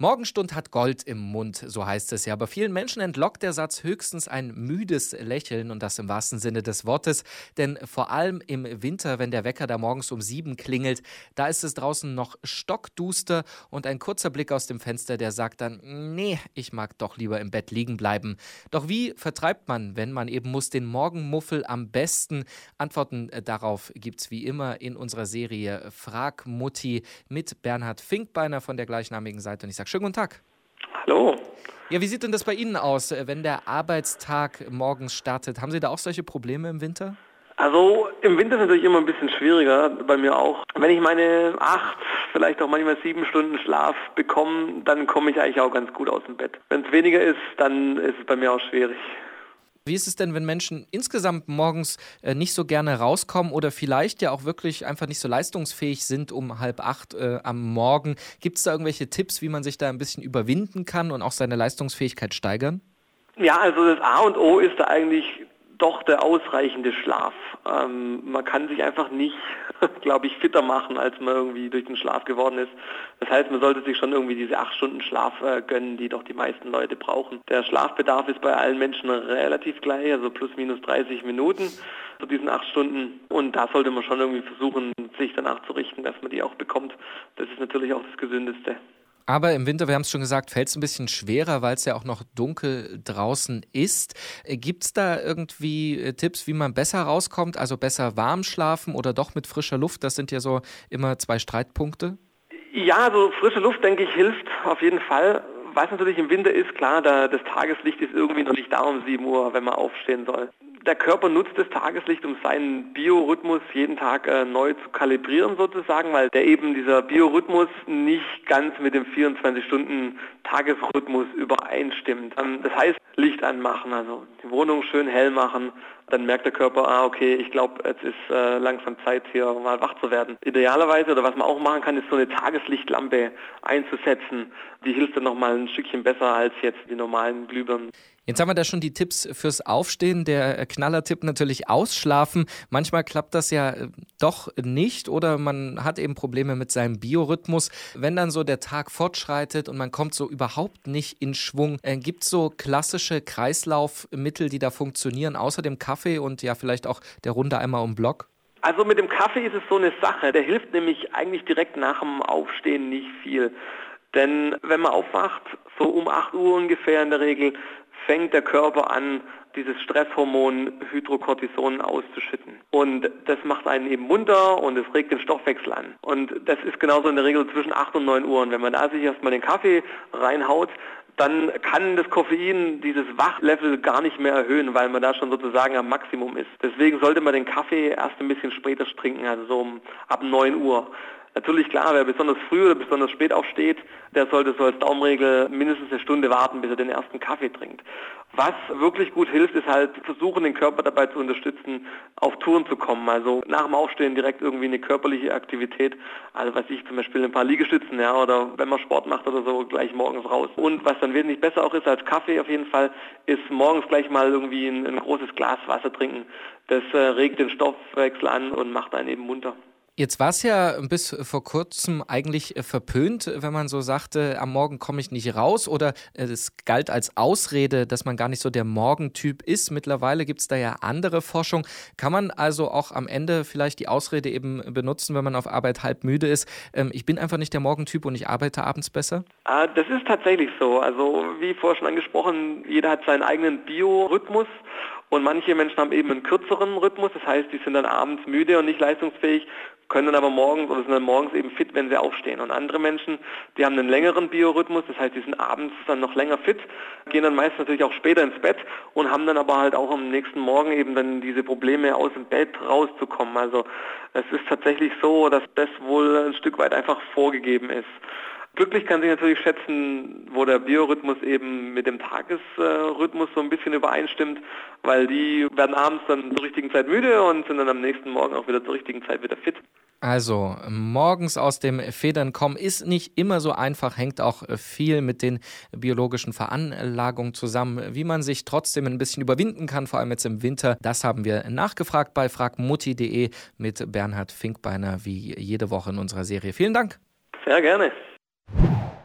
Morgenstund hat Gold im Mund, so heißt es ja. Aber vielen Menschen entlockt der Satz höchstens ein müdes Lächeln und das im wahrsten Sinne des Wortes. Denn vor allem im Winter, wenn der Wecker da morgens um sieben klingelt, da ist es draußen noch stockduster und ein kurzer Blick aus dem Fenster, der sagt dann, nee, ich mag doch lieber im Bett liegen bleiben. Doch wie vertreibt man, wenn man eben muss, den Morgenmuffel am besten? Antworten äh, darauf gibt es wie immer in unserer Serie Frag Mutti mit Bernhard Finkbeiner von der gleichnamigen Seite. Und ich sage Schönen guten Tag. Hallo. Ja, wie sieht denn das bei Ihnen aus, äh, wenn der Arbeitstag morgens startet? Haben Sie da auch solche Probleme im Winter? Also im Winter ist es natürlich immer ein bisschen schwieriger, bei mir auch. Wenn ich meine acht, vielleicht auch manchmal sieben Stunden Schlaf bekomme, dann komme ich eigentlich auch ganz gut aus dem Bett. Wenn es weniger ist, dann ist es bei mir auch schwierig. Wie ist es denn, wenn Menschen insgesamt morgens äh, nicht so gerne rauskommen oder vielleicht ja auch wirklich einfach nicht so leistungsfähig sind um halb acht äh, am Morgen? Gibt es da irgendwelche Tipps, wie man sich da ein bisschen überwinden kann und auch seine Leistungsfähigkeit steigern? Ja, also das A und O ist da eigentlich doch der ausreichende Schlaf. Ähm, man kann sich einfach nicht, glaube ich, fitter machen, als man irgendwie durch den Schlaf geworden ist. Das heißt, man sollte sich schon irgendwie diese acht Stunden Schlaf äh, gönnen, die doch die meisten Leute brauchen. Der Schlafbedarf ist bei allen Menschen relativ gleich, also plus minus 30 Minuten zu diesen acht Stunden. Und da sollte man schon irgendwie versuchen, sich danach zu richten, dass man die auch bekommt. Das ist natürlich auch das Gesündeste. Aber im Winter, wir haben es schon gesagt, fällt es ein bisschen schwerer, weil es ja auch noch dunkel draußen ist. Äh, Gibt es da irgendwie äh, Tipps, wie man besser rauskommt? Also besser warm schlafen oder doch mit frischer Luft? Das sind ja so immer zwei Streitpunkte. Ja, also frische Luft, denke ich, hilft auf jeden Fall. Was natürlich im Winter ist, klar, da das Tageslicht ist irgendwie noch nicht da um 7 Uhr, wenn man aufstehen soll der Körper nutzt das Tageslicht, um seinen Biorhythmus jeden Tag äh, neu zu kalibrieren sozusagen, weil der eben dieser Biorhythmus nicht ganz mit dem 24-Stunden-Tagesrhythmus übereinstimmt. Ähm, das heißt, Licht anmachen, also die Wohnung schön hell machen, dann merkt der Körper, ah okay, ich glaube, es ist äh, langsam Zeit, hier mal wach zu werden. Idealerweise, oder was man auch machen kann, ist so eine Tageslichtlampe einzusetzen. Die hilft dann nochmal ein Stückchen besser als jetzt die normalen Glühbirnen. Jetzt haben wir da schon die Tipps fürs Aufstehen. Der Knallertipp natürlich ausschlafen. Manchmal klappt das ja äh, doch nicht oder man hat eben Probleme mit seinem Biorhythmus. Wenn dann so der Tag fortschreitet und man kommt so überhaupt nicht in Schwung, äh, gibt es so klassische Kreislaufmittel, die da funktionieren, außer dem Kaffee und ja vielleicht auch der Runde einmal um Block? Also mit dem Kaffee ist es so eine Sache. Der hilft nämlich eigentlich direkt nach dem Aufstehen nicht viel. Denn wenn man aufwacht, so um 8 Uhr ungefähr in der Regel, fängt der Körper an, dieses Stresshormon Hydrocortison auszuschütten. Und das macht einen eben munter und es regt den Stoffwechsel an. Und das ist genauso in der Regel zwischen 8 und 9 Uhr. Und wenn man da sich erstmal den Kaffee reinhaut, dann kann das Koffein dieses Wachlevel gar nicht mehr erhöhen, weil man da schon sozusagen am Maximum ist. Deswegen sollte man den Kaffee erst ein bisschen später trinken, also so ab 9 Uhr. Natürlich klar, wer besonders früh oder besonders spät aufsteht, der sollte so als Daumenregel mindestens eine Stunde warten, bis er den ersten Kaffee trinkt. Was wirklich gut hilft, ist halt versuchen, den Körper dabei zu unterstützen, auf Touren zu kommen. Also nach dem Aufstehen direkt irgendwie eine körperliche Aktivität, also was ich zum Beispiel ein paar Liegestützen, ja, oder wenn man Sport macht oder so, gleich morgens raus. Und was dann wesentlich besser auch ist als Kaffee auf jeden Fall, ist morgens gleich mal irgendwie ein, ein großes Glas Wasser trinken. Das äh, regt den Stoffwechsel an und macht einen eben munter. Jetzt war es ja bis vor kurzem eigentlich äh, verpönt, wenn man so sagte, am Morgen komme ich nicht raus oder äh, es galt als Ausrede, dass man gar nicht so der Morgentyp ist. Mittlerweile gibt es da ja andere Forschung. Kann man also auch am Ende vielleicht die Ausrede eben benutzen, wenn man auf Arbeit halb müde ist? Ähm, ich bin einfach nicht der Morgentyp und ich arbeite abends besser? Ah, das ist tatsächlich so. Also wie vorher schon angesprochen, jeder hat seinen eigenen Biorhythmus und manche Menschen haben eben einen kürzeren Rhythmus, das heißt, die sind dann abends müde und nicht leistungsfähig, können dann aber morgens oder sind dann morgens eben fit, wenn sie aufstehen. Und andere Menschen, die haben einen längeren Biorhythmus, das heißt, die sind abends dann noch länger fit, gehen dann meist natürlich auch später ins Bett und haben dann aber halt auch am nächsten Morgen eben dann diese Probleme aus dem Bett rauszukommen. Also es ist tatsächlich so, dass das wohl ein Stück weit einfach vorgegeben ist. Glücklich kann sich natürlich schätzen, wo der Biorhythmus eben mit dem Tagesrhythmus so ein bisschen übereinstimmt, weil die werden abends dann zur richtigen Zeit müde und sind dann am nächsten Morgen auch wieder zur richtigen Zeit wieder fit. Also, morgens aus dem Federn kommen ist nicht immer so einfach, hängt auch viel mit den biologischen Veranlagungen zusammen. Wie man sich trotzdem ein bisschen überwinden kann, vor allem jetzt im Winter, das haben wir nachgefragt bei fragmutti.de mit Bernhard Finkbeiner, wie jede Woche in unserer Serie. Vielen Dank. Sehr gerne.